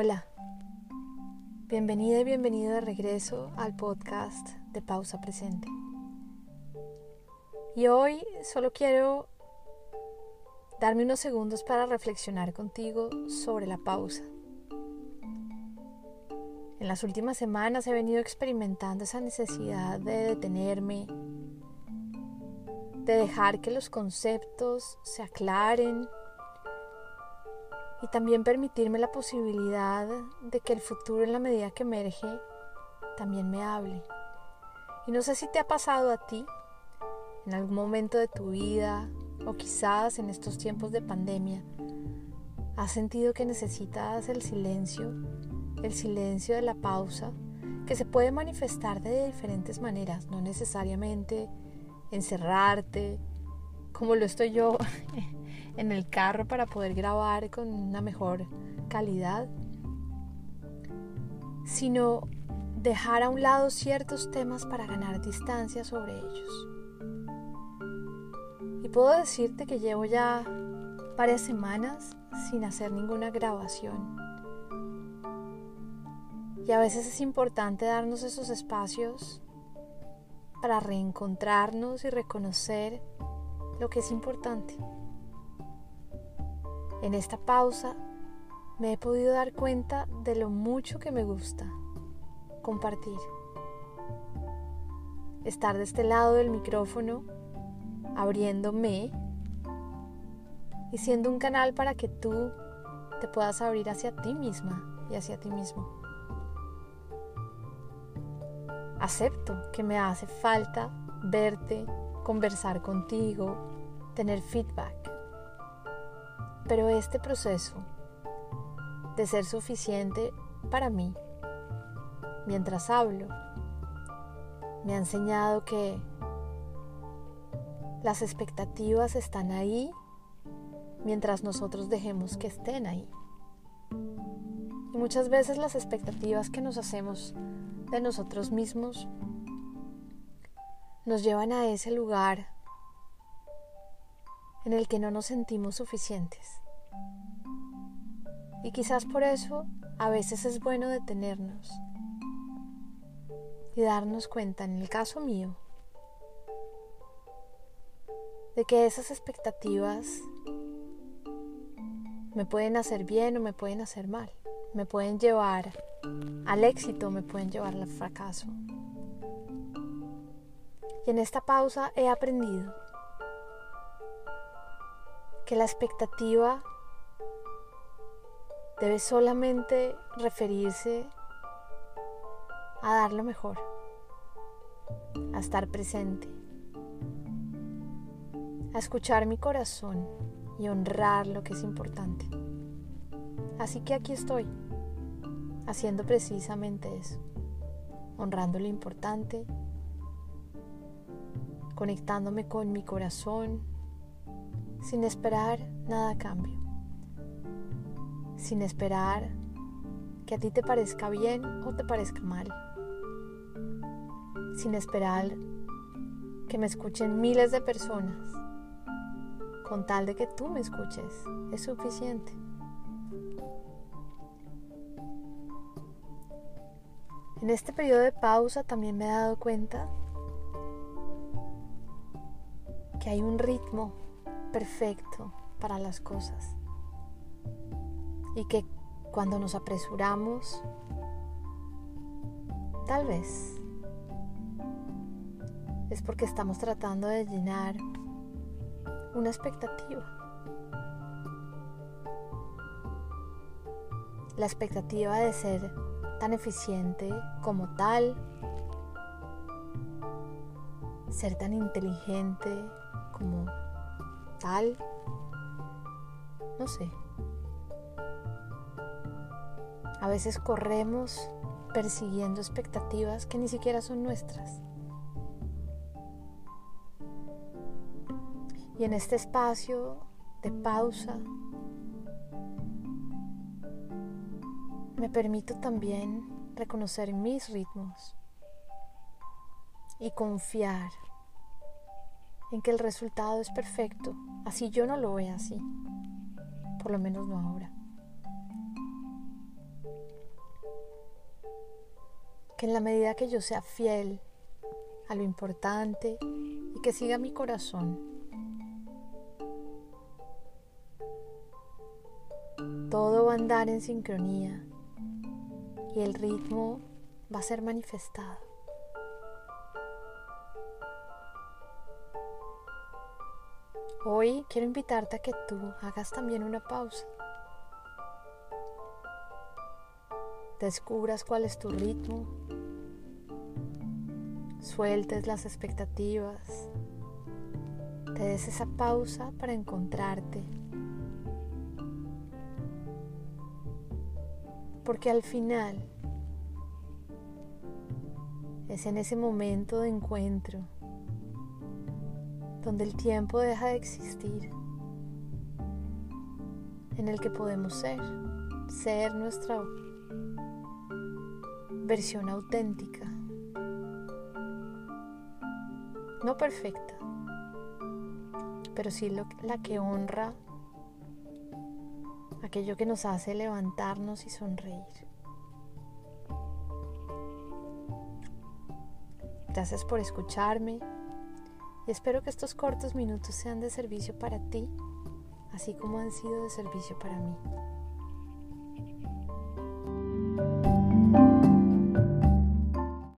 Hola, bienvenida y bienvenido de regreso al podcast de Pausa Presente. Y hoy solo quiero darme unos segundos para reflexionar contigo sobre la pausa. En las últimas semanas he venido experimentando esa necesidad de detenerme, de dejar que los conceptos se aclaren y también permitirme la posibilidad de que el futuro en la medida que emerge también me hable. Y no sé si te ha pasado a ti en algún momento de tu vida o quizás en estos tiempos de pandemia, has sentido que necesitas el silencio, el silencio de la pausa, que se puede manifestar de diferentes maneras, no necesariamente encerrarte, como lo estoy yo en el carro para poder grabar con una mejor calidad, sino dejar a un lado ciertos temas para ganar distancia sobre ellos. Y puedo decirte que llevo ya varias semanas sin hacer ninguna grabación. Y a veces es importante darnos esos espacios para reencontrarnos y reconocer lo que es importante. En esta pausa me he podido dar cuenta de lo mucho que me gusta compartir. Estar de este lado del micrófono, abriéndome y siendo un canal para que tú te puedas abrir hacia ti misma y hacia ti mismo. Acepto que me hace falta verte, conversar contigo, tener feedback. Pero este proceso de ser suficiente para mí, mientras hablo, me ha enseñado que las expectativas están ahí mientras nosotros dejemos que estén ahí. Y muchas veces las expectativas que nos hacemos de nosotros mismos nos llevan a ese lugar en el que no nos sentimos suficientes. Y quizás por eso a veces es bueno detenernos y darnos cuenta, en el caso mío, de que esas expectativas me pueden hacer bien o me pueden hacer mal, me pueden llevar al éxito, me pueden llevar al fracaso. Y en esta pausa he aprendido que la expectativa debe solamente referirse a dar lo mejor, a estar presente, a escuchar mi corazón y honrar lo que es importante. Así que aquí estoy, haciendo precisamente eso, honrando lo importante, conectándome con mi corazón, sin esperar nada a cambio, sin esperar que a ti te parezca bien o te parezca mal, sin esperar que me escuchen miles de personas, con tal de que tú me escuches, es suficiente. En este periodo de pausa también me he dado cuenta que hay un ritmo perfecto para las cosas y que cuando nos apresuramos, tal vez es porque estamos tratando de llenar una expectativa. La expectativa de ser tan eficiente como tal, ser tan inteligente como tal, no sé. A veces corremos persiguiendo expectativas que ni siquiera son nuestras. Y en este espacio de pausa me permito también reconocer mis ritmos y confiar en que el resultado es perfecto, así yo no lo vea así, por lo menos no ahora. Que en la medida que yo sea fiel a lo importante y que siga mi corazón, todo va a andar en sincronía y el ritmo va a ser manifestado. Hoy quiero invitarte a que tú hagas también una pausa. Descubras cuál es tu ritmo. Sueltes las expectativas. Te des esa pausa para encontrarte. Porque al final es en ese momento de encuentro donde el tiempo deja de existir, en el que podemos ser, ser nuestra versión auténtica, no perfecta, pero sí la que honra aquello que nos hace levantarnos y sonreír. Gracias por escucharme y espero que estos cortos minutos sean de servicio para ti, así como han sido de servicio para mí.